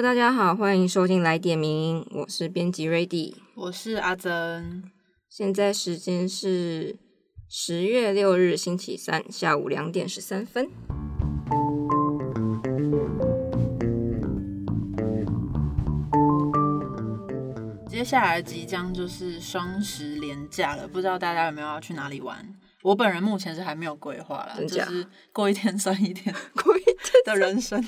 Hello，大家好，欢迎收听来点名，我是编辑 Ready，我是阿珍。现在时间是十月六日星期三下午两点十三分。接下来即将就是双十连假了，不知道大家有没有要去哪里玩？我本人目前是还没有规划啦，就是过一天算一天，过一天的人生。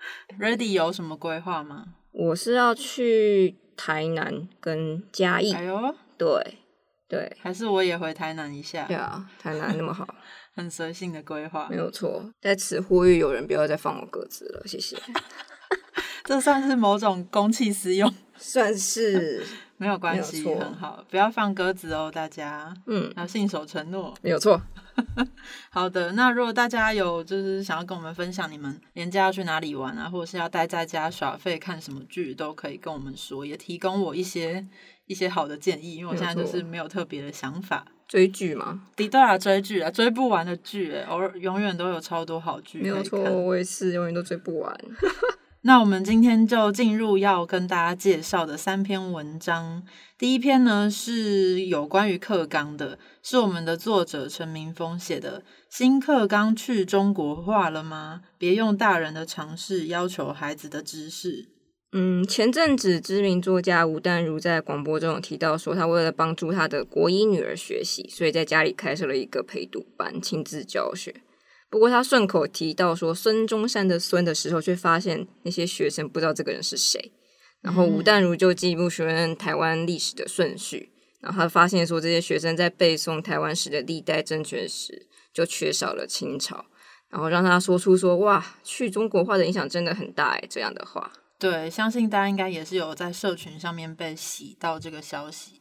Ready 有什么规划吗？我是要去台南跟嘉义。哎呦，对对，还是我也回台南一下。对啊，台南那么好，很随性的规划，没有错。在此呼吁有人不要再放我鸽子了，谢谢。这算是某种公器私用，算是。没有关系，很好，不要放鸽子哦，大家，嗯，要信守承诺，没有错。好的，那如果大家有就是想要跟我们分享你们年假要去哪里玩啊，或者是要待在家耍废看什么剧，都可以跟我们说，也提供我一些一些好的建议，因为我现在就是没有特别的想法。追剧吗？对啊，追剧啊，追不完的剧，哎，偶尔永远都有超多好剧。没有错，我也是，永远都追不完。那我们今天就进入要跟大家介绍的三篇文章。第一篇呢是有关于课纲的，是我们的作者陈明峰写的。新课纲去中国化了吗？别用大人的常识要求孩子的知识。嗯，前阵子知名作家吴淡如在广播中有提到说，他为了帮助他的国一女儿学习，所以在家里开设了一个陪读班，亲自教学。不过他顺口提到说孙中山的孙的时候，却发现那些学生不知道这个人是谁。然后吴淡如就进一步询问台湾历史的顺序，然后他发现说这些学生在背诵台湾史的历代政权时，就缺少了清朝。然后让他说出说哇，去中国化的影响真的很大哎，这样的话。对，相信大家应该也是有在社群上面被洗到这个消息。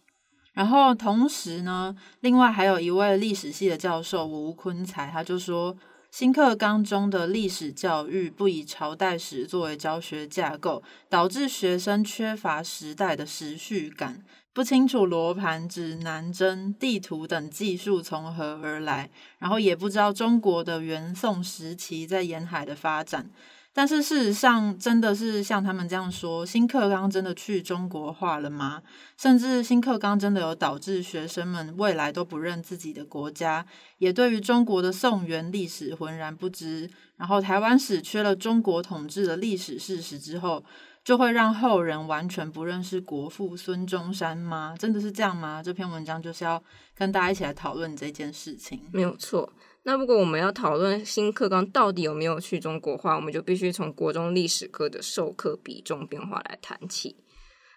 然后同时呢，另外还有一位历史系的教授吴坤才，他就说。新课纲中的历史教育不以朝代史作为教学架构，导致学生缺乏时代的时序感，不清楚罗盘、指南针、地图等技术从何而来，然后也不知道中国的元宋时期在沿海的发展。但是事实上，真的是像他们这样说，新课纲真的去中国化了吗？甚至新课纲真的有导致学生们未来都不认自己的国家，也对于中国的宋元历史浑然不知。然后台湾史缺了中国统治的历史事实之后，就会让后人完全不认识国父孙中山吗？真的是这样吗？这篇文章就是要跟大家一起来讨论这件事情。没有错。那如果我们要讨论新课纲到底有没有去中国化，我们就必须从国中历史课的授课比重变化来谈起。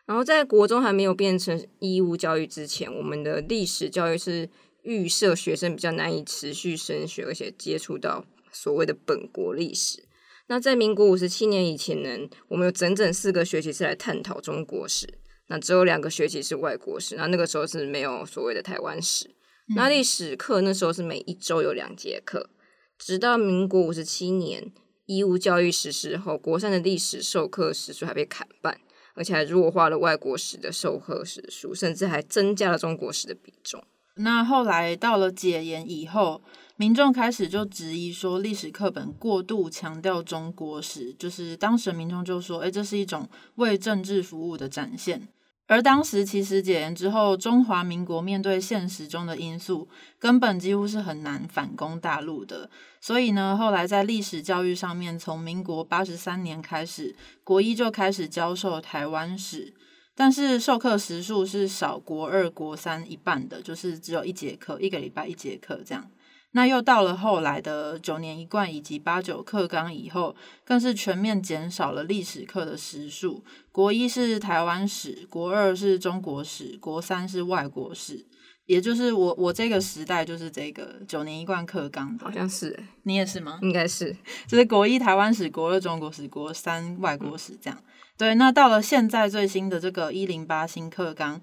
然后在国中还没有变成义务教育之前，我们的历史教育是预设学生比较难以持续升学，而且接触到所谓的本国历史。那在民国五十七年以前呢，我们有整整四个学期是来探讨中国史，那只有两个学期是外国史，那那个时候是没有所谓的台湾史。那历史课那时候是每一周有两节课，直到民国五十七年义务教育实施后，国三的历史授课时数还被砍半，而且还弱化了外国史的授课时数，甚至还增加了中国史的比重。那后来到了解严以后，民众开始就质疑说，历史课本过度强调中国史，就是当时民众就说，哎，这是一种为政治服务的展现。而当时其实解严之后，中华民国面对现实中的因素，根本几乎是很难反攻大陆的。所以呢，后来在历史教育上面，从民国八十三年开始，国一就开始教授台湾史，但是授课时数是少国二、国三一半的，就是只有一节课，一个礼拜一节课这样。那又到了后来的九年一贯以及八九课纲以后，更是全面减少了历史课的时数。国一是台湾史，国二是中国史，国三是外国史。也就是我我这个时代就是这个九年一贯课纲，好像是，你也是吗？应该是，就是国一台湾史，国二中国史，国三外国史这样。对，那到了现在最新的这个一零八新课纲。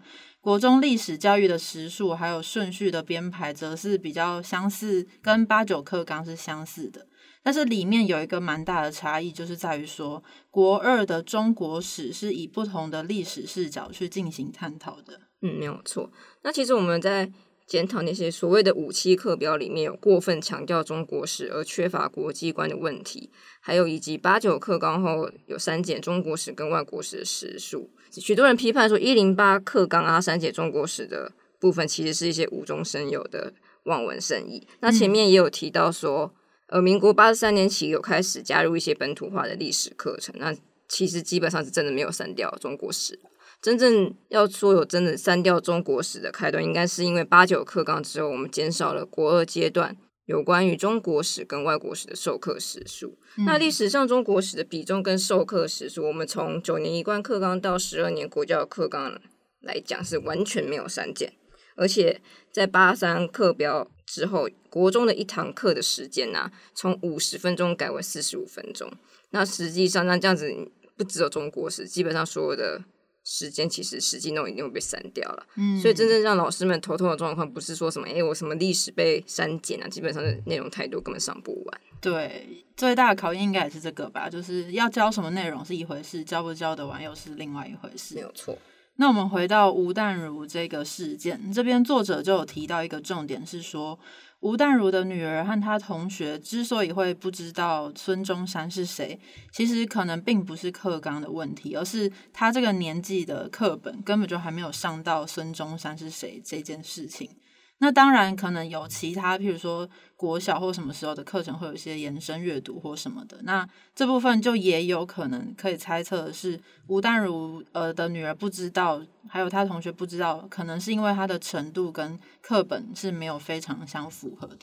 国中历史教育的时数还有顺序的编排，则是比较相似，跟八九课纲是相似的。但是里面有一个蛮大的差异，就是在于说，国二的中国史是以不同的历史视角去进行探讨的。嗯，没有错。那其实我们在检讨那些所谓的五七课表里面有过分强调中国史而缺乏国际观的问题，还有以及八九课纲后有删减中国史跟外国史的时数。许多人批判说，一零八课纲啊删减中国史的部分，其实是一些无中生有的望文生义。那前面也有提到说，呃，民国八十三年起有开始加入一些本土化的历史课程，那其实基本上是真的没有删掉中国史。真正要说有真的删掉中国史的开端，应该是因为八九课纲之后，我们减少了国二阶段有关于中国史跟外国史的授课时数。那历史上中国史的比重跟授课时数，我们从九年一贯课纲到十二年国教课纲来讲，是完全没有删减。而且在八三课标之后，国中的一堂课的时间呢，从五十分钟改为四十五分钟。那实际上，那这样子不只有中国史，基本上所有的。时间其实实际内容一定会被删掉了，嗯，所以真正让老师们头痛的状况，不是说什么哎我什么历史被删减啊，基本上是内容太多，根本上不完。对，最大的考验应该也是这个吧，就是要教什么内容是一回事，教不教得完又是另外一回事。没有错。那我们回到吴淡如这个事件，这边作者就有提到一个重点是说。吴淡如的女儿和她同学之所以会不知道孙中山是谁，其实可能并不是课纲的问题，而是他这个年纪的课本根本就还没有上到孙中山是谁这件事情。那当然可能有其他，譬如说国小或什么时候的课程会有一些延伸阅读或什么的。那这部分就也有可能可以猜测的是吴淡如呃的女儿不知道，还有他同学不知道，可能是因为他的程度跟课本是没有非常相符合的。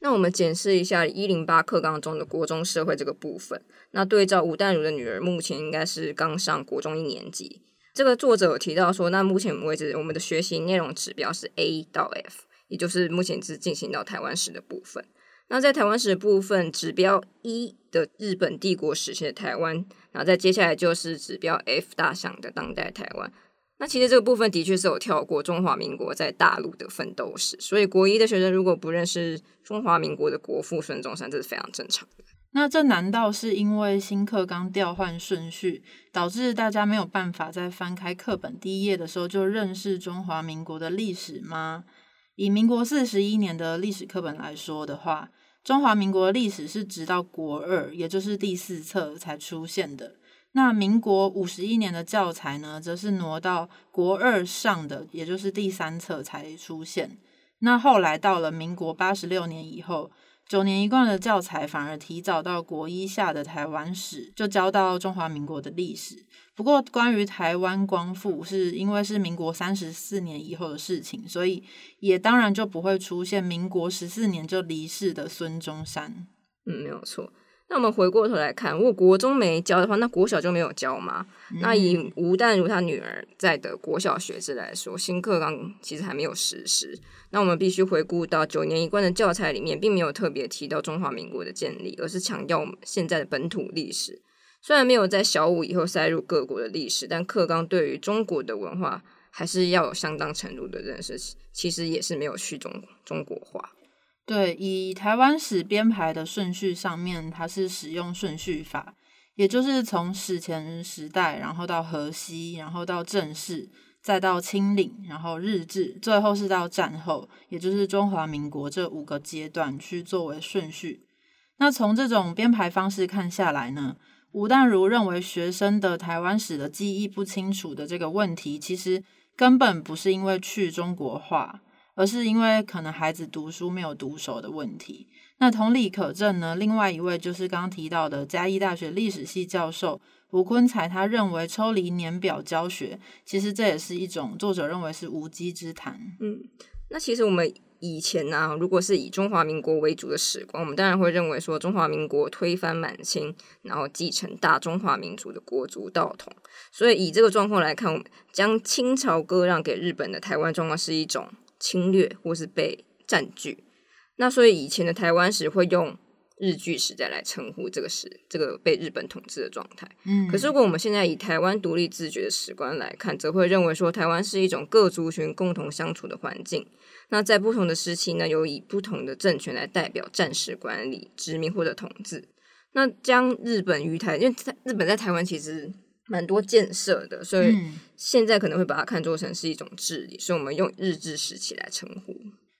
那我们检视一下一零八课纲中的国中社会这个部分，那对照吴淡如的女儿目前应该是刚上国中一年级。这个作者有提到说，那目前为止我们的学习内容指标是 A 到 F，也就是目前只进行到台湾史的部分。那在台湾史的部分，指标一的日本帝国时期的台湾，然后再接下来就是指标 F 大项的当代台湾。那其实这个部分的确是有跳过中华民国在大陆的奋斗史，所以国一的学生如果不认识中华民国的国父孙中山，这是非常正常的。那这难道是因为新课纲调换顺序，导致大家没有办法在翻开课本第一页的时候就认识中华民国的历史吗？以民国四十一年的历史课本来说的话，中华民国的历史是直到国二，也就是第四册才出现的。那民国五十一年的教材呢，则是挪到国二上的，也就是第三册才出现。那后来到了民国八十六年以后。九年一贯的教材反而提早到国一下的台湾史就教到中华民国的历史。不过，关于台湾光复，是因为是民国三十四年以后的事情，所以也当然就不会出现民国十四年就离世的孙中山。嗯，没有错。那我们回过头来看，如果国中没教的话，那国小就没有教吗？那以吴淡如他女儿在的国小学制来说，新课纲其实还没有实施。那我们必须回顾到九年一贯的教材里面，并没有特别提到中华民国的建立，而是强调我们现在的本土历史。虽然没有在小五以后塞入各国的历史，但课纲对于中国的文化还是要有相当程度的认识。其实也是没有去中中国化。对，以台湾史编排的顺序上面，它是使用顺序法，也就是从史前时代，然后到河西，然后到正式，再到清领，然后日治，最后是到战后，也就是中华民国这五个阶段去作为顺序。那从这种编排方式看下来呢，吴淡如认为学生的台湾史的记忆不清楚的这个问题，其实根本不是因为去中国化。而是因为可能孩子读书没有读熟的问题。那同理可证呢？另外一位就是刚刚提到的嘉义大学历史系教授吴坤才，他认为抽离年表教学，其实这也是一种作者认为是无稽之谈。嗯，那其实我们以前呢，如果是以中华民国为主的史观，我们当然会认为说中华民国推翻满清，然后继承大中华民族的国族道统。所以以这个状况来看，将清朝割让给日本的台湾状况是一种。侵略或是被占据，那所以以前的台湾史会用日据时代来称呼这个时这个被日本统治的状态。嗯，可是如果我们现在以台湾独立自觉的史观来看，则会认为说台湾是一种各族群共同相处的环境。那在不同的时期呢，有以不同的政权来代表战时管理殖民或者统治。那将日本于台，因为在日本在台湾其实蛮多建设的，所以嗯现在可能会把它看作成是一种治理，所以我们用日治时期来称呼。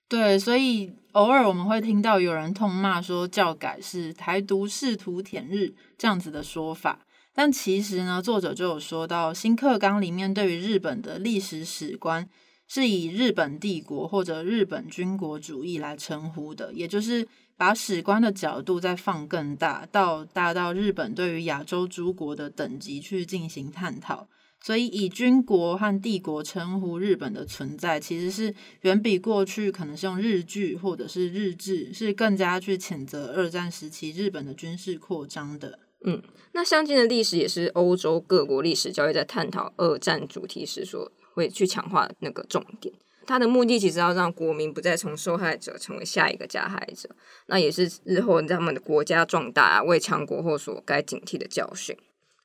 对，所以偶尔我们会听到有人痛骂说教改是台独试图舔日这样子的说法，但其实呢，作者就有说到新课纲里面对于日本的历史史观是以日本帝国或者日本军国主义来称呼的，也就是把史观的角度再放更大，到大到日本对于亚洲诸国的等级去进行探讨。所以，以军国和帝国称呼日本的存在，其实是远比过去可能是用日剧或者是日志，是更加去谴责二战时期日本的军事扩张的。嗯那相近的历史也是欧洲各国历史教育在探讨二战主题时所会去强化那个重点。他的目的其实要让国民不再从受害者成为下一个加害者，那也是日后他们的国家壮大、啊、为强国后所该警惕的教训。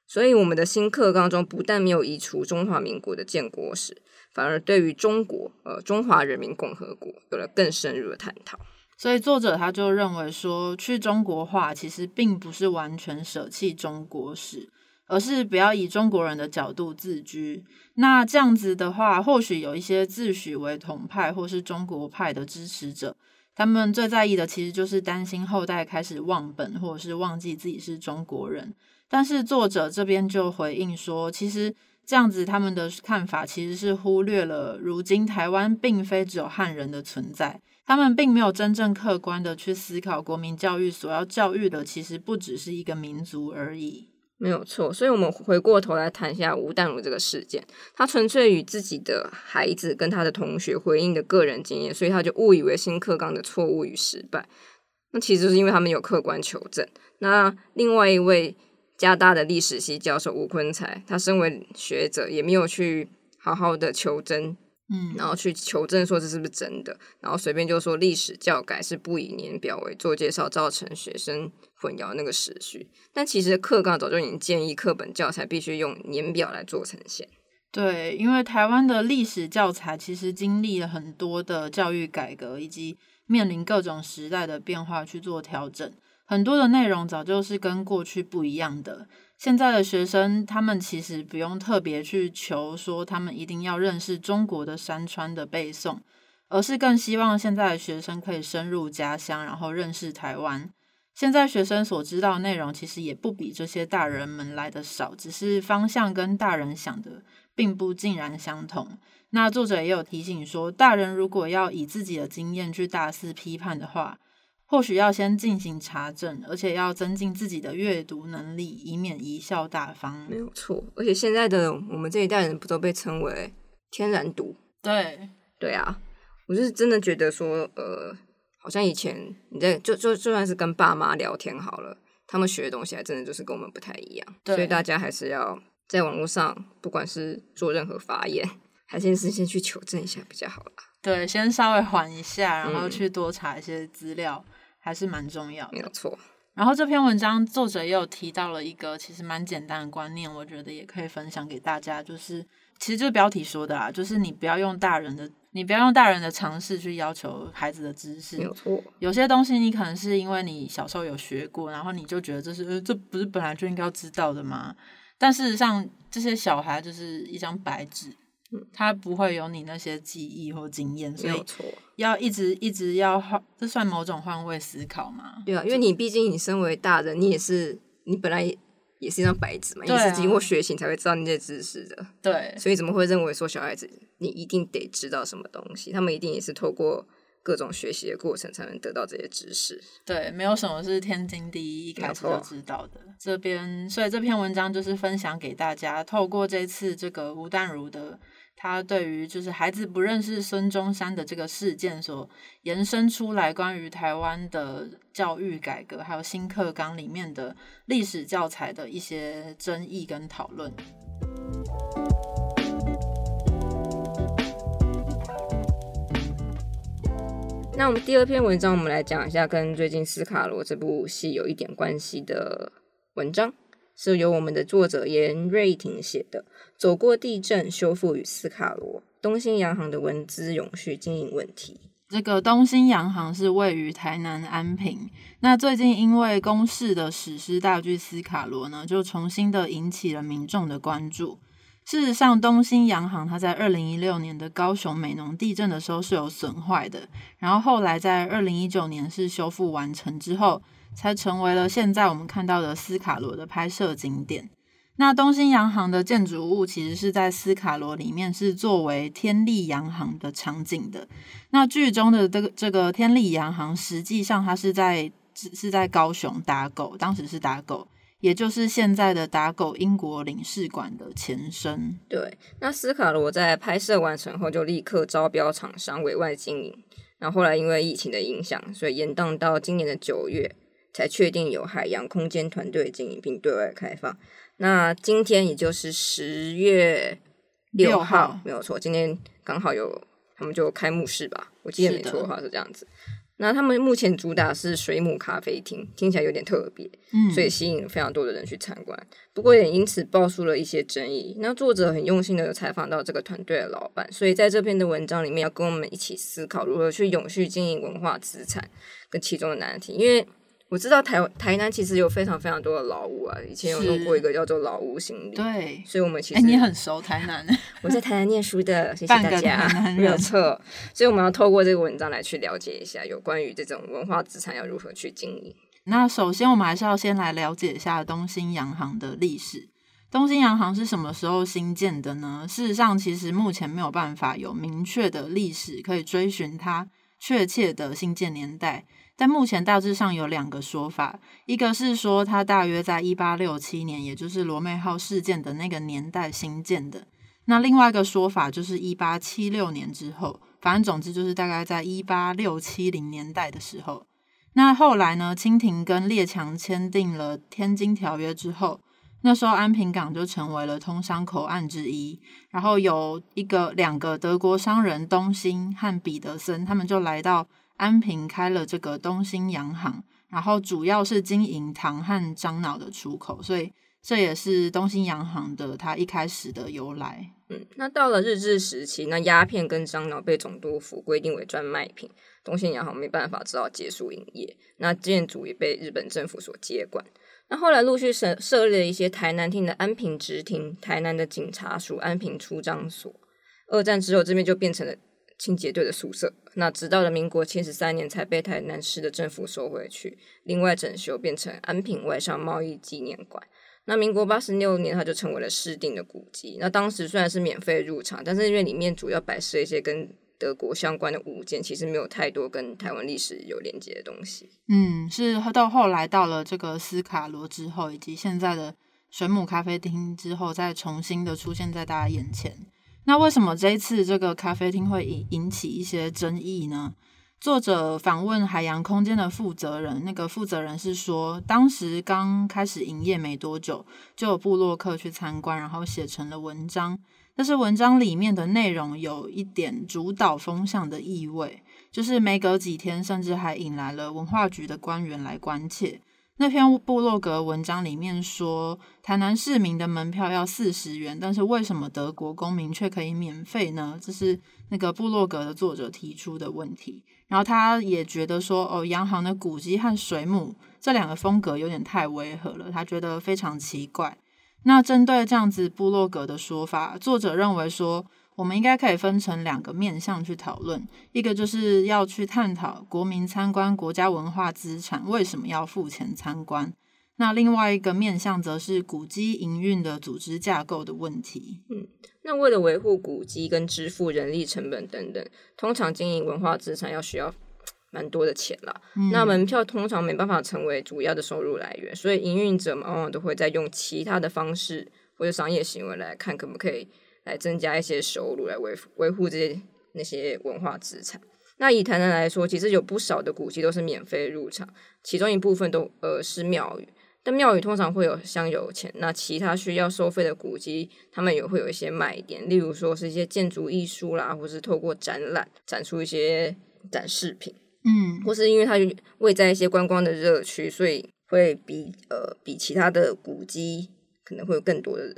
所以，我们的新课纲中不但没有移除中华民国的建国史，反而对于中国呃中华人民共和国有了更深入的探讨。所以作者他就认为说，去中国化其实并不是完全舍弃中国史，而是不要以中国人的角度自居。那这样子的话，或许有一些自诩为统派或是中国派的支持者，他们最在意的其实就是担心后代开始忘本，或者是忘记自己是中国人。但是作者这边就回应说，其实这样子他们的看法其实是忽略了，如今台湾并非只有汉人的存在。他们并没有真正客观的去思考国民教育所要教育的，其实不只是一个民族而已。没有错，所以我们回过头来谈一下吴淡如这个事件，他纯粹与自己的孩子跟他的同学回应的个人经验，所以他就误以为新课纲的错误与失败。那其实是因为他们有客观求证。那另外一位加大的历史系教授吴坤才，他身为学者，也没有去好好的求真，嗯，然后去求证说这是不是真的，然后随便就说历史教改是不以年表为做介绍，造成学生混淆那个时序。但其实课纲早就已经建议课本教材必须用年表来做呈现。对，因为台湾的历史教材其实经历了很多的教育改革，以及面临各种时代的变化去做调整，很多的内容早就是跟过去不一样的。现在的学生，他们其实不用特别去求说他们一定要认识中国的山川的背诵，而是更希望现在的学生可以深入家乡，然后认识台湾。现在学生所知道的内容其实也不比这些大人们来的少，只是方向跟大人想的并不尽然相同。那作者也有提醒说，大人如果要以自己的经验去大肆批判的话，或许要先进行查证，而且要增进自己的阅读能力，以免贻笑大方。没有错，而且现在的我们这一代人不都被称为天然毒？对，对啊，我是真的觉得说，呃，好像以前你在就就就算是跟爸妈聊天好了，他们学的东西还真的就是跟我们不太一样，所以大家还是要在网络上，不管是做任何发言，还是是先去求证一下比较好啦。对，先稍微缓一下，然后嗯去多查一些资料，还是蛮重要的。没有错，然后这篇文章作者也有提到了一个其实蛮简单的观念，我觉得也可以分享给大家，就是其实就是标题说的啊，就是你不要用大人的，你不要用大人的常识去要求孩子的知识没。有错，有些东西你可能是因为你小时候有学过，然后你就觉得这是呃这不是本来就应该要知道的吗？但事实上，这些小孩就是一张白纸，他不会有你那些记忆或经验，所以没有错。要一直一直要换，这算某种换位思考吗？对啊，因为你毕竟你身为大人，你也是你本来也是一张白纸嘛，你啊是经过学习才会知道那些知识的，对，所以怎么会认为说小孩子你一定得知道什么东西？他们一定也是透过各种学习的过程才能得到这些知识。对，没有什么是天经地义一开始就知道的。这边，所以这篇文章就是分享给大家，透过这次这个吴淡如的他对于就是孩子不认识孙中山的这个事件所延伸出来关于台湾的教育改革，还有新课纲里面的历史教材的一些争议跟讨论。那我们第二篇文章，我们来讲一下跟最近斯卡罗这部戏有一点关系的文章，是由我们的作者严瑞婷写的《走过地震、修复与斯卡罗：东兴洋行的文资永续经营问题》。这个东兴洋行是位于台南安平。那最近因为公视的史诗大剧《斯卡罗》呢，就重新的引起了民众的关注。事实上，东兴洋行它在二零一六年的高雄美浓地震的时候是有损坏的，然后后来在二零一九年是修复完成之后，才成为了现在我们看到的斯卡罗的拍摄景点。那东兴洋行的建筑物其实是在斯卡罗里面是作为天利洋行的场景的。那剧中的这个这个天利洋行，实际上它是在是在高雄打狗，当时是打狗，也就是现在的打狗英国领事馆的前身。对，那斯卡罗在拍摄完成后就立刻招标厂商委外经营，然后后来因为疫情的影响，所以延宕到今年的九月才确定有海洋空间团队经营并对外开放。那今天也就是十月六号，没有错，今天刚好有他们就开幕式吧，我记得没错的话是这样子。那他们目前主打是水母咖啡厅，听起来有点特别，嗯，所以吸引了非常多的人去参观。不过也因此爆出了一些争议。那作者很用心的采访到这个团队的老板，所以在这篇的文章里面要跟我们一起思考如何去永续经营文化资产跟其中的难题，因为。我知道台台南其实有非常非常多的老屋啊，以前有弄过一个叫做老屋心理，对，所以我们其实你很熟台南，我在台南念书的，谢谢大家，没有错，所以我们要透过这个文章来去了解一下有关于这种文化资产要如何去经营。那首先我们还是要先来了解一下东兴洋行的历史。东兴洋行是什么时候兴建的呢？事实上，其实目前没有办法有明确的历史可以追寻它确切的兴建年代。但目前大致上有两个说法，一个是说它大约在一八六七年，也就是罗妹号事件的那个年代新建的。那另外一个说法就是一八七六年之后，反正总之就是大概在一八六七零年代的时候。那后来呢，清廷跟列强签订了《天津条约》之后，那时候安平港就成为了通商口岸之一。然后有一个两个德国商人东兴和彼得森，他们就来到。安平开了这个东兴洋行，然后主要是经营糖和樟脑的出口，所以这也是东兴洋行的它一开始的由来。嗯，那到了日治时期，那鸦片跟樟脑被总督府规定为专卖品，东兴洋行没办法，只好结束营业。那建筑也被日本政府所接管。那后来陆续设设立了一些台南厅的安平直厅、台南的警察署安平出张所。二战之后，这边就变成了。清洁队的宿舍，那直到了民国七十三年才被台南市的政府收回去，另外整修变成安平外商贸易纪念馆。那民国八十六年，它就成为了市定的古迹。那当时虽然是免费入场，但是因为里面主要摆设一些跟德国相关的物件，其实没有太多跟台湾历史有连接的东西。嗯，是到后来到了这个斯卡罗之后，以及现在的水母咖啡厅之后，再重新的出现在大家眼前。那为什么这一次这个咖啡厅会引引起一些争议呢？作者访问海洋空间的负责人，那个负责人是说，当时刚开始营业没多久，就有部落客去参观，然后写成了文章。但是文章里面的内容有一点主导风向的意味，就是没隔几天，甚至还引来了文化局的官员来关切。那篇部落格文章里面说，台南市民的门票要四十元，但是为什么德国公民却可以免费呢？这是那个部落格的作者提出的问题。然后他也觉得说，哦，洋行的古迹和水母这两个风格有点太违和了，他觉得非常奇怪。那针对这样子部落格的说法，作者认为说。我们应该可以分成两个面向去讨论，一个就是要去探讨国民参观国家文化资产为什么要付钱参观，那另外一个面向则是古迹营运的组织架构的问题。嗯，那为了维护古迹跟支付人力成本等等，通常经营文化资产要需要蛮多的钱啦。那门票通常没办法成为主要的收入来源，所以营运者往往都会在用其他的方式或者商业行为来看可不可以。来增加一些收入，来维维护这些那些文化资产。那以台南来说，其实有不少的古迹都是免费入场，其中一部分都呃是庙宇，但庙宇通常会有香油钱。那其他需要收费的古迹，他们也会有一些卖点，例如说是一些建筑艺术啦，或是透过展览展出一些展示品，嗯，或是因为它位在一些观光的热区，所以会比呃比其他的古迹可能会有更多的人。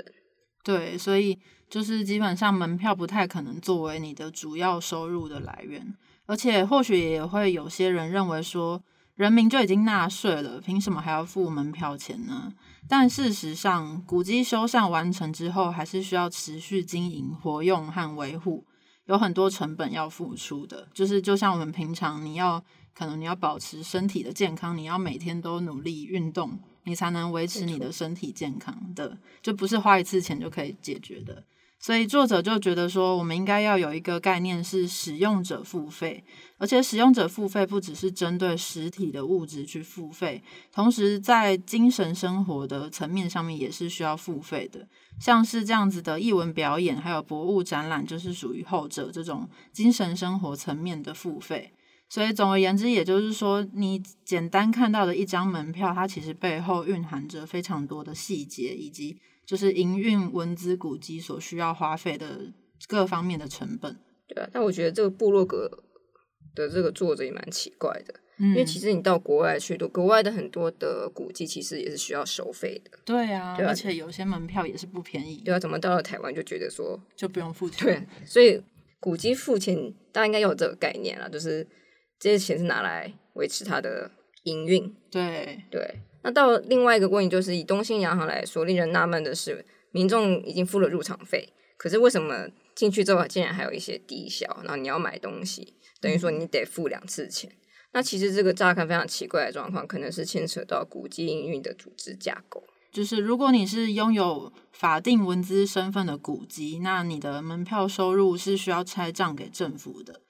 对，所以。就是基本上门票不太可能作为你的主要收入的来源，而且或许也会有些人认为说，人民就已经纳税了，凭什么还要付门票钱呢？但事实上，古迹修缮完成之后，还是需要持续经营、活用和维护，有很多成本要付出的。就是就像我们平常，你要可能你要保持身体的健康，你要每天都努力运动，你才能维持你的身体健康的，就不是花一次钱就可以解决的。所以作者就觉得说，我们应该要有一个概念是使用者付费，而且使用者付费不只是针对实体的物质去付费，同时在精神生活的层面上面也是需要付费的。像是这样子的译文表演，还有博物展览，就是属于后者这种精神生活层面的付费。所以总而言之，也就是说，你简单看到的一张门票，它其实背后蕴含着非常多的细节以及。就是营运文字古迹所需要花费的各方面的成本，对啊。但我觉得这个部落格的这个作者也蛮奇怪的，因为其实你到国外去，都国外的很多的古迹其实也是需要收费的，对啊，而且有些门票也是不便宜，对啊。怎么到了台湾就觉得说就不用付钱？对，所以古迹付钱，大家应该有这个概念了，就是这些钱是拿来维持它的营运，对对。那到另外一个问题，就是以东兴洋行来说，令人纳闷的是，民众已经付了入场费，可是为什么进去之后竟然还有一些低消？然后你要买东西，等于说你得付两次钱。那其实这个乍看非常奇怪的状况，可能是牵扯到古迹营运的组织架构。就是如果你是拥有法定文资身份的古迹，那你的门票收入是需要拆账给政府的。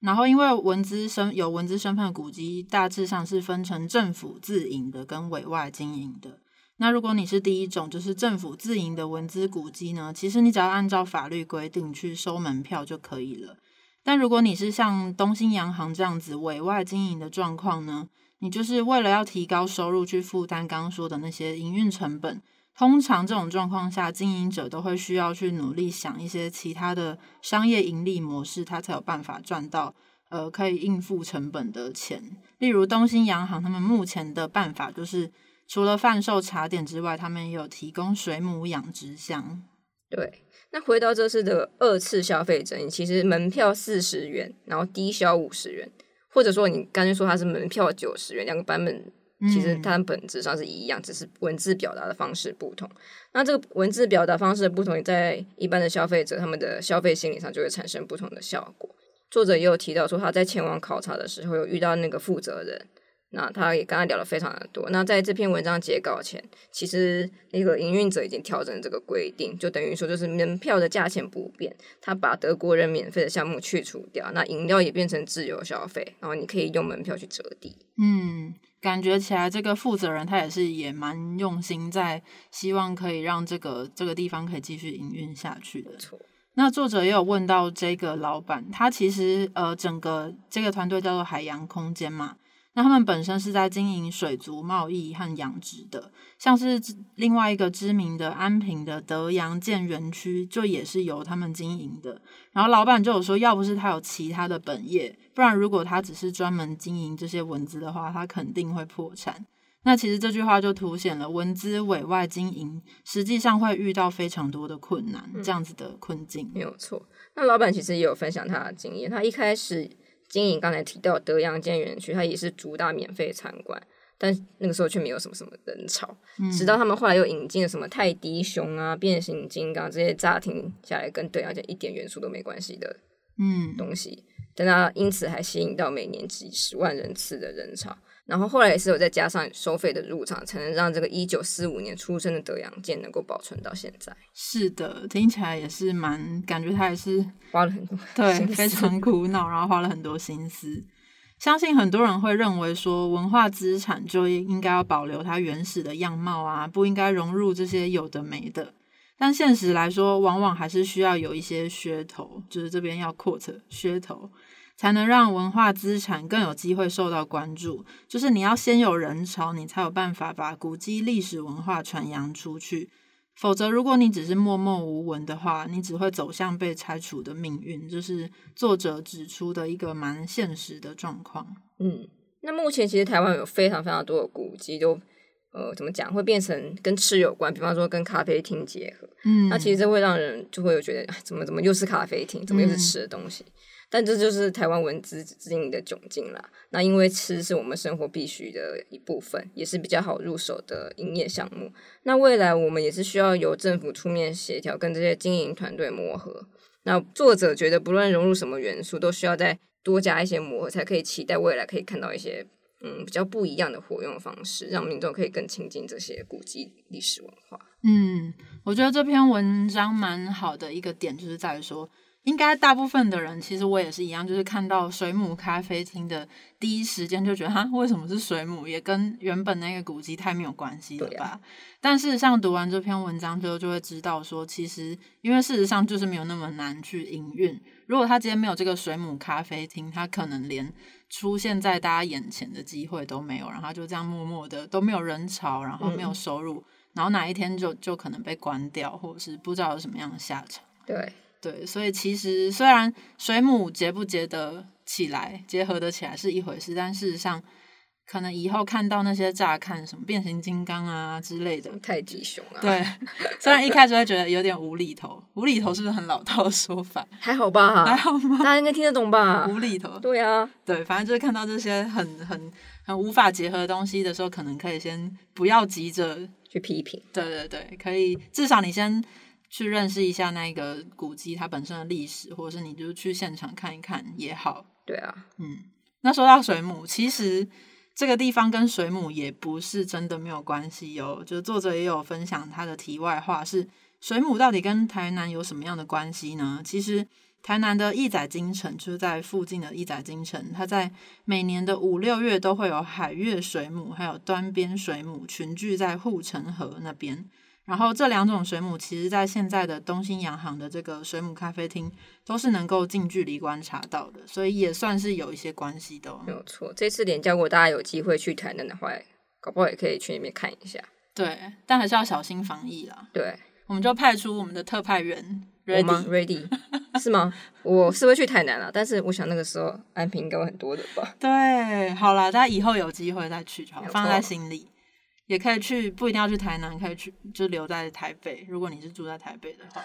然后，因为文资身有文资身份的古迹，大致上是分成政府自营的跟委外经营的。那如果你是第一种，就是政府自营的文资古迹呢，其实你只要按照法律规定去收门票就可以了。但如果你是像东兴洋行这样子委外经营的状况呢，你就是为了要提高收入去负担刚刚说的那些营运成本。通常这种状况下，经营者都会需要去努力想一些其他的商业盈利模式，他才有办法赚到呃可以应付成本的钱。例如东兴洋行，他们目前的办法就是除了贩售茶点之外，他们也有提供水母养殖箱。对，那回到这次的二次消费争议，其实门票四十元，然后低消五十元，或者说你干脆说它是门票九十元，两个版本。其实它本质上是一样，只是文字表达的方式不同。那这个文字表达方式的不同，在一般的消费者他们的消费心理上就会产生不同的效果。作者也有提到说，他在前往考察的时候有遇到那个负责人。那他也跟他聊了非常的多。那在这篇文章截稿前，其实那个营运者已经调整这个规定，就等于说就是门票的价钱不变，他把德国人免费的项目去除掉，那饮料也变成自由消费，然后你可以用门票去折抵。嗯，感觉起来这个负责人他也是也蛮用心，在希望可以让这个这个地方可以继续营运下去的。错。那作者也有问到这个老板，他其实呃整个这个团队叫做海洋空间嘛。那他们本身是在经营水族贸易和养殖的，像是另外一个知名的安平的德阳建园区，就也是由他们经营的。然后老板就有说，要不是他有其他的本业，不然如果他只是专门经营这些蚊子的话，他肯定会破产。那其实这句话就凸显了蚊子委外经营实际上会遇到非常多的困难，这样子的困境没有错。那老板其实也有分享他的经验，他一开始。经营刚才提到德阳建园区，它也是主打免费参观，但那个时候却没有什么什么人潮。直到他们后来又引进了什么泰迪熊啊、变形金刚这些乍听下来跟德阳建一点元素都没关系的嗯东西，但它因此还吸引到每年几十万人次的人潮。然后后来也是有再加上收费的入场，才能让这个一九四五年出生的德阳舰能够保存到现在。是的，听起来也是蛮感觉他也是花了很多对非常苦恼，然后花了很多心思。相信很多人会认为说，文化资产就应该要保留它原始的样貌啊，不应该融入这些有的没的。但现实来说，往往还是需要有一些噱头，就是这边要 quote 噱头。才能让文化资产更有机会受到关注，就是你要先有人潮，你才有办法把古迹历史文化传扬出去。否则，如果你只是默默无闻的话，你只会走向被拆除的命运。就是作者指出的一个蛮现实的状况。嗯，那目前其实台湾有非常非常多的古迹都呃，怎么讲，会变成跟吃有关，比方说跟咖啡厅结合。嗯，那其实这会让人就会有觉得，怎么怎么又是咖啡厅，怎么又是吃的东西？但这就是台湾文资经营的窘境啦。那因为吃是我们生活必须的一部分，也是比较好入手的营业项目。那未来我们也是需要由政府出面协调，跟这些经营团队磨合。那作者觉得，不论融入什么元素，都需要再多加一些磨合，才可以期待未来可以看到一些嗯比较不一样的活用方式，让民众可以更亲近这些古迹历史文化。嗯，我觉得这篇文章蛮好的一个点，就是在于说。应该大部分的人，其实我也是一样，就是看到水母咖啡厅的第一时间就觉得，哈，为什么是水母？也跟原本那个古迹太没有关系了吧？但事实上，读完这篇文章之后，就会知道说，其实因为事实上就是没有那么难去营运。如果他今天没有这个水母咖啡厅，他可能连出现在大家眼前的机会都没有，然后就这样默默的都没有人潮，然后没有收入，然后哪一天就就可能被关掉，或者是不知道有什么样的下场。对。对，所以其实虽然水母结不结得起来、结合得起来是一回事，但事实上，可能以后看到那些乍看什么变形金刚啊之类的太极熊啊，对，虽然一开始会觉得有点无厘头，无厘头是不是很老套的说法？还好吧，还好吗？大家应该听得懂吧？无厘头，对啊，对，反正就是看到这些很很很无法结合的东西的时候，可能可以先不要急着去批评。对对对，可以至少你先。去认识一下那个古迹它本身的历史，或者是你就去现场看一看也好。对啊，嗯，那说到水母，其实这个地方跟水母也不是真的没有关系哦。就是作者也有分享他的题外话，是水母到底跟台南有什么样的关系呢？其实台南的义载金城就是在附近的义载金城，它在每年的五六月都会有海月水母还有端边水母群聚在护城河那边。然后这两种水母，其实在现在的东兴洋行的这个水母咖啡厅，都是能够近距离观察到的，所以也算是有一些关系的。没有错，这次连假如果大家有机会去台南的话，搞不好也可以去那边看一下。对，但还是要小心防疫啦。对，我们就派出我们的特派员，ready，ready，是吗？我是会去台南了，但是我想那个时候安平应该会很多的吧。对，好了，大家以后有机会再去就好，放在心里。也可以去，不一定要去台南，可以去就留在台北。如果你是住在台北的话，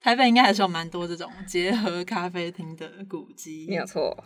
台北应该还是有蛮多这种结合咖啡厅的古迹。没有错。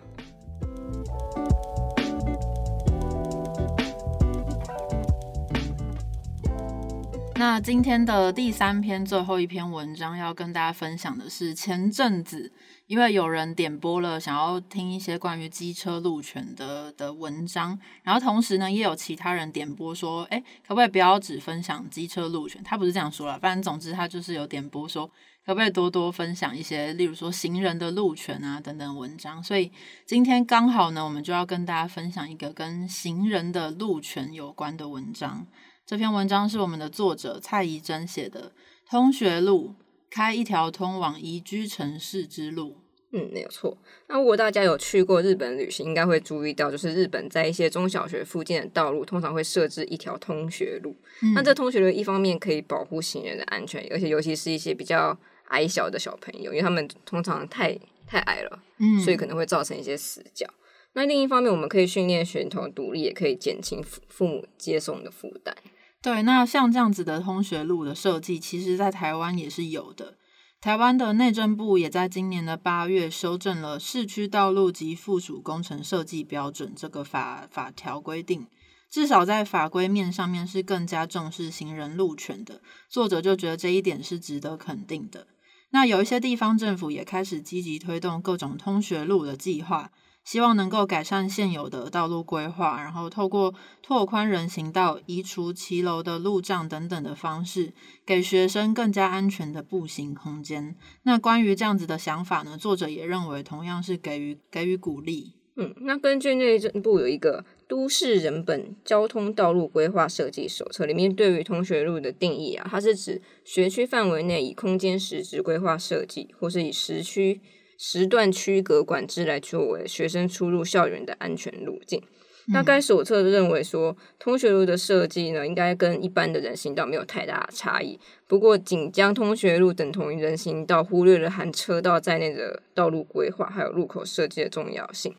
那今天的第三篇最后一篇文章要跟大家分享的是前阵子。因为有人点播了，想要听一些关于机车路权的的文章，然后同时呢，也有其他人点播说，哎，可不可以不要只分享机车路权？他不是这样说了，反正总之他就是有点播说，可不可以多多分享一些，例如说行人的路权啊等等文章。所以今天刚好呢，我们就要跟大家分享一个跟行人的路权有关的文章。这篇文章是我们的作者蔡怡珍写的，《通学路》。开一条通往宜居城市之路。嗯，没有错。那如果大家有去过日本旅行，应该会注意到，就是日本在一些中小学附近的道路，通常会设置一条通学路。那这通学路一方面可以保护行人的安全，而且尤其是一些比较矮小的小朋友，因为他们通常太太矮了，嗯，所以可能会造成一些死角。那另一方面，我们可以训练学童独立，也可以减轻父父母接送的负担。对，那像这样子的通学路的设计，其实在台湾也是有的。台湾的内政部也在今年的八月修正了《市区道路及附属工程设计标准》这个法法条规定，至少在法规面上面是更加重视行人路权的。作者就觉得这一点是值得肯定的。那有一些地方政府也开始积极推动各种通学路的计划。希望能够改善现有的道路规划，然后透过拓宽人行道、移除骑楼的路障等等的方式，给学生更加安全的步行空间。那关于这样子的想法呢？作者也认为同样是给予给予鼓励。嗯，那根据内政部有一个《都市人本交通道路规划设计手册》里面对于同学路的定义啊，它是指学区范围内以空间实质规划设计，或是以时区。时段区隔管制来作为学生出入校园的安全路径。那该手册认为说，通学路的设计呢，应该跟一般的人行道没有太大的差异。不过，仅将通学路等同于人行道，忽略了含车道在内的道路规划还有路口设计的重要性。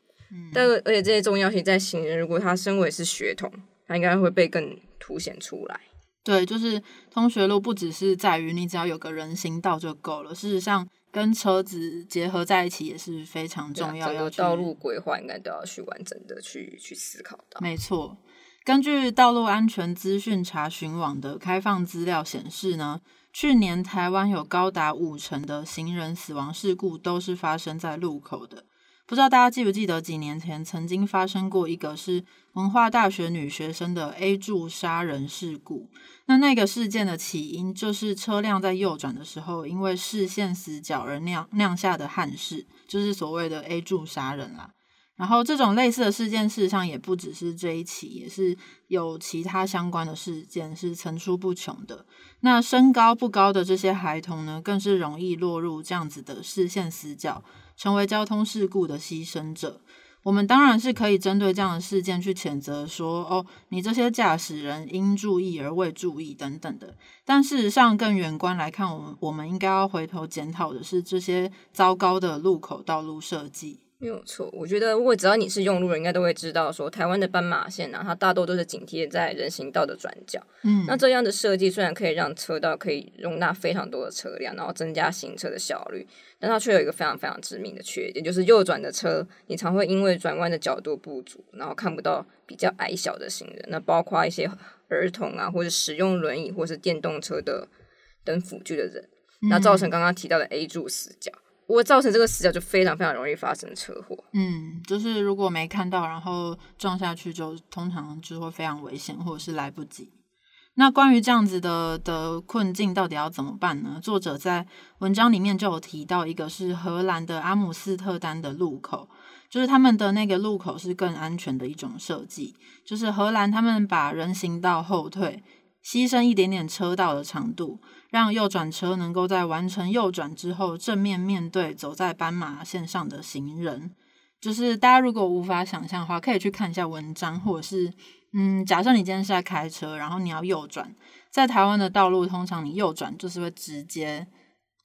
但而且这些重要性，在行人如果他身为是学童，他应该会被更凸显出来。对，就是通学路不只是在于你只要有个人行道就够了，事实上跟车子结合在一起也是非常重要。要道路规划应该都要去完整的去去思考到。没错，根据道路安全资讯查询网的开放资料显示呢，去年台湾有高达五成的行人死亡事故都是发生在路口的。不知道大家记不记得几年前曾经发生过一个是文化大学女学生的 A 柱杀人事故。那那个事件的起因就是车辆在右转的时候，因为视线死角而酿酿下的憾事，就是所谓的 A 柱杀人啦。然后这种类似的事件，事实上也不只是这一起，也是有其他相关的事件是层出不穷的。那身高不高的这些孩童呢，更是容易落入这样子的视线死角。成为交通事故的牺牲者，我们当然是可以针对这样的事件去谴责说，哦，你这些驾驶人应注意而未注意等等的。但事实上，更远观来看，我们我们应该要回头检讨的是这些糟糕的路口道路设计。没有错，我觉得如果只要你是用路人，应该都会知道说，台湾的斑马线呢，它大多都是紧贴在人行道的转角。嗯，那这样的设计虽然可以让车道可以容纳非常多的车辆，然后增加行车的效率，但它却有一个非常非常致命的缺点，就是右转的车，你常会因为转弯的角度不足，然后看不到比较矮小的行人，那包括一些儿童啊，或者使用轮椅或是电动车的等辅具的人，那造成刚刚提到的 A 柱死角。我造成这个死角就非常非常容易发生车祸。嗯，就是如果没看到，然后撞下去，就通常就会非常危险，或者是来不及。那关于这样子的的困境，到底要怎么办呢？作者在文章里面就有提到，一个是荷兰的阿姆斯特丹的路口，就是他们的那个路口是更安全的一种设计，就是荷兰他们把人行道后退。牺牲一点点车道的长度，让右转车能够在完成右转之后正面面对走在斑马线上的行人。就是大家如果无法想象的话，可以去看一下文章，或者是嗯，假设你今天是在开车，然后你要右转，在台湾的道路，通常你右转就是会直接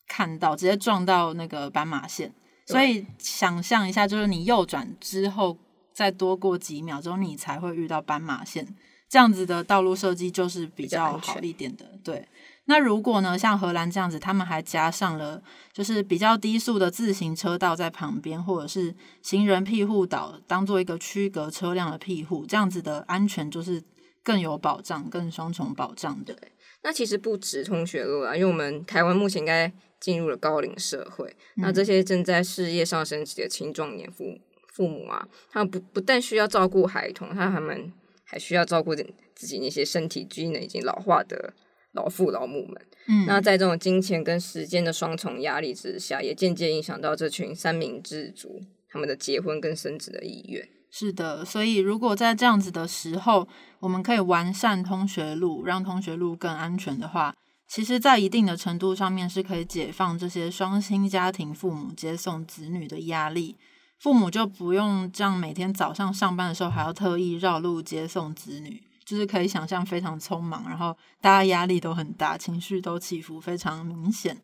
看到，直接撞到那个斑马线。所以想象一下，就是你右转之后，再多过几秒钟，你才会遇到斑马线。这样子的道路设计就是比较好一点的，对。那如果呢，像荷兰这样子，他们还加上了就是比较低速的自行车道在旁边，或者是行人庇护岛，当做一个区隔车辆的庇护，这样子的安全就是更有保障，更双重保障的。那其实不止通学路啊，因为我们台湾目前应该进入了高龄社会，那这些正在事业上升期的青壮年父父母啊，他们不不但需要照顾孩童，他还们。还需要照顾自己那些身体机能已经老化的老父老母们。嗯，那在这种金钱跟时间的双重压力之下，也间接影响到这群三明治族他们的结婚跟生子的意愿。是的，所以如果在这样子的时候，我们可以完善通学路，让通学路更安全的话，其实，在一定的程度上面是可以解放这些双薪家庭父母接送子女的压力。父母就不用这样每天早上上班的时候还要特意绕路接送子女，就是可以想象非常匆忙，然后大家压力都很大，情绪都起伏非常明显，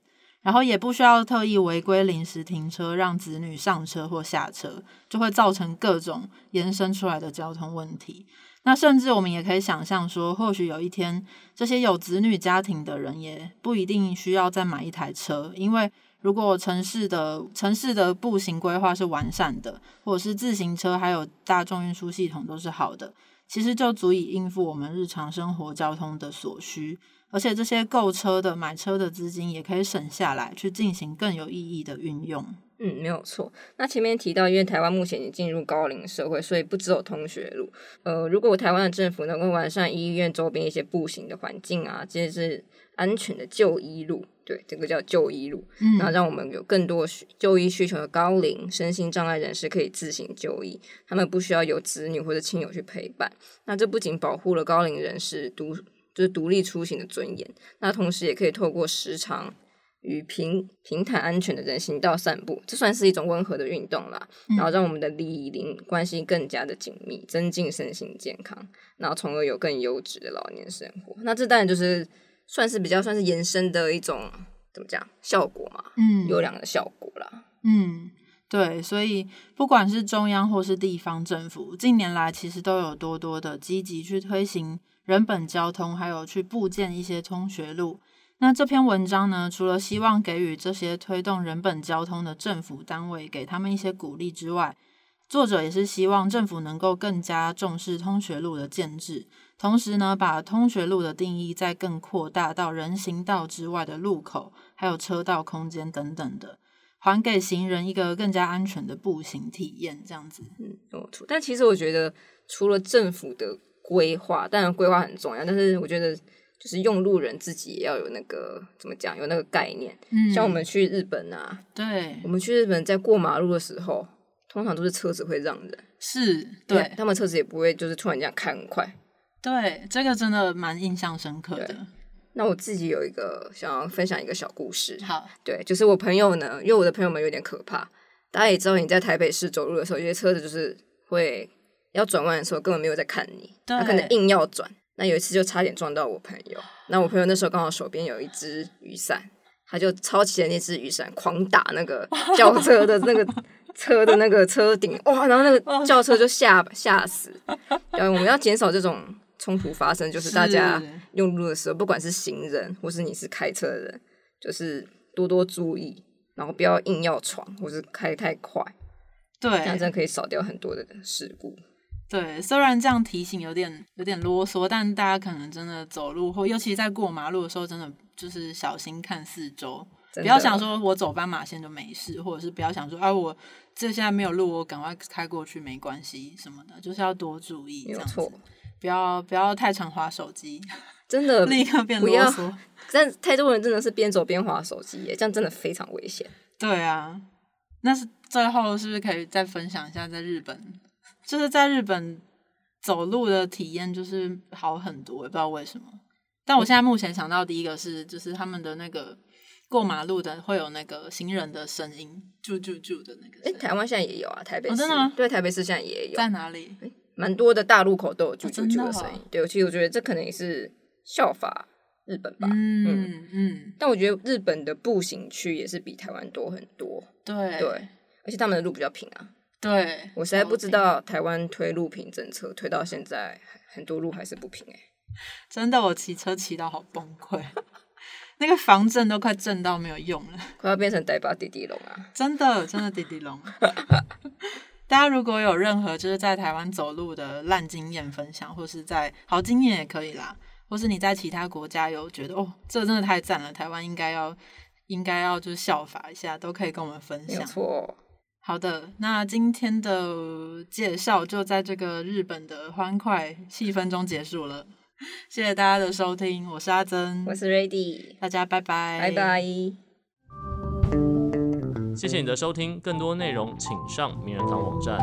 然后也不需要特意违规临时停车让子女上车或下车，就会造成各种延伸出来的交通问题。那甚至我们也可以想象说，或许有一天这些有子女家庭的人也不一定需要再买一台车，因为。如果城市的城市的步行规划是完善的，或者是自行车还有大众运输系统都是好的，其实就足以应付我们日常生活交通的所需。而且这些购车的买车的资金也可以省下来，去进行更有意义的运用。嗯，没有错。那前面提到，因为台湾目前已经进入高龄社会，所以不只有通学路。呃，如果台湾的政府能够完善医院周边一些步行的环境啊，这些是安全的就医路。对，这个叫就医路，那让我们有更多就医需求的高龄、身心障碍人士可以自行就医，他们不需要有子女或者亲友去陪伴。那这不仅保护了高龄人士独就是独立出行的尊严，那同时也可以透过时长与平平坦安全的人行道散步，这算是一种温和的运动啦。然后让我们的离邻关系更加的紧密，增进身心健康，然后从而有更优质的老年生活。那这当然就是。算是比较算是延伸的一种怎么讲效果嘛？嗯，优良的效果啦。嗯，对，所以不管是中央或是地方政府，近年来其实都有多多的积极去推行人本交通，还有去布建一些通学路。那这篇文章呢，除了希望给予这些推动人本交通的政府单位，给他们一些鼓励之外，作者也是希望政府能够更加重视通学路的建制，同时呢，把通学路的定义再更扩大到人行道之外的路口，还有车道空间等等的，还给行人一个更加安全的步行体验。这样子，嗯，没错。但其实我觉得，除了政府的规划，当然规划很重要，但是我觉得就是用路人自己也要有那个怎么讲，有那个概念。嗯像我们去日本啊，对我们去日本在过马路的时候，通常都是车子会让人，是，对他们车子也不会就是突然这样开很快。对，这个真的蛮印象深刻的。那我自己有一个想要分享一个小故事，好，对，就是我朋友呢，因为我的朋友们有点可怕，大家也知道你在台北市走路的时候，有些车子就是会要转弯的时候根本没有在看你，他可能硬要转。那有一次就差点撞到我朋友，那我朋友那时候刚好手边有一只雨伞，他就抄起了那只雨伞，狂打那个 轿车的那个车的那个车顶，哇！然后那个轿车就吓吓死。对，我们要减少这种冲突发生，就是大家用路的时候，不管是行人或是你是开车的人，就是多多注意，然后不要硬要闯或是开太快，对。这样真的可以少掉很多的事故。对，虽然这样提醒有点有点啰嗦，但大家可能真的走路或尤其在过马路的时候，真的就是小心看四周，不要想说我走斑马线就没事，或者是不要想说啊我这现在没有路，我赶快开过去没关系什么的，就是要多注意，这样子。没有错，不要不要太常划手机，真的立刻变不要啰嗦。但太多人真的是边走边滑手机耶，这样真的非常危险。对啊，那是最后是不是可以再分享一下在日本，就是在日本走路的体验就是好很多，也不知道为什么。但我现在目前想到第一个是，就是他们的那个过马路的会有那个行人的声音，啾啾啾的那个哎。台湾现在也有啊，台北市、哦真的吗对，台北市现在也有，在哪里？蛮多的大路口都有啾啾啾的声音。对，其实我觉得这可能也是效法日本吧。嗯嗯，但我觉得日本的步行区也是比台湾多很多，对对，而且他们的路比较平啊。对，我实在不知道台湾推路平政策推到现在，很多路还是不平哎、真的，我骑车骑到好崩溃，那个防震都快震到没有用了。快要变成呆巴滴滴龙啊！真的，真的滴滴龙。大家如果有任何就是在台湾走路的烂经验分享，或是在好经验也可以啦，或是你在其他国家有觉得哦，这真的太赞了，台湾应该要应该要就是效法一下，都可以跟我们分享。错，好的，那今天的介绍就在这个日本的欢快气氛中结束了，谢谢大家的收听，我是阿珍，我是 Ready，大家拜拜，拜拜。谢谢你的收听，更多内容请上名人堂网站。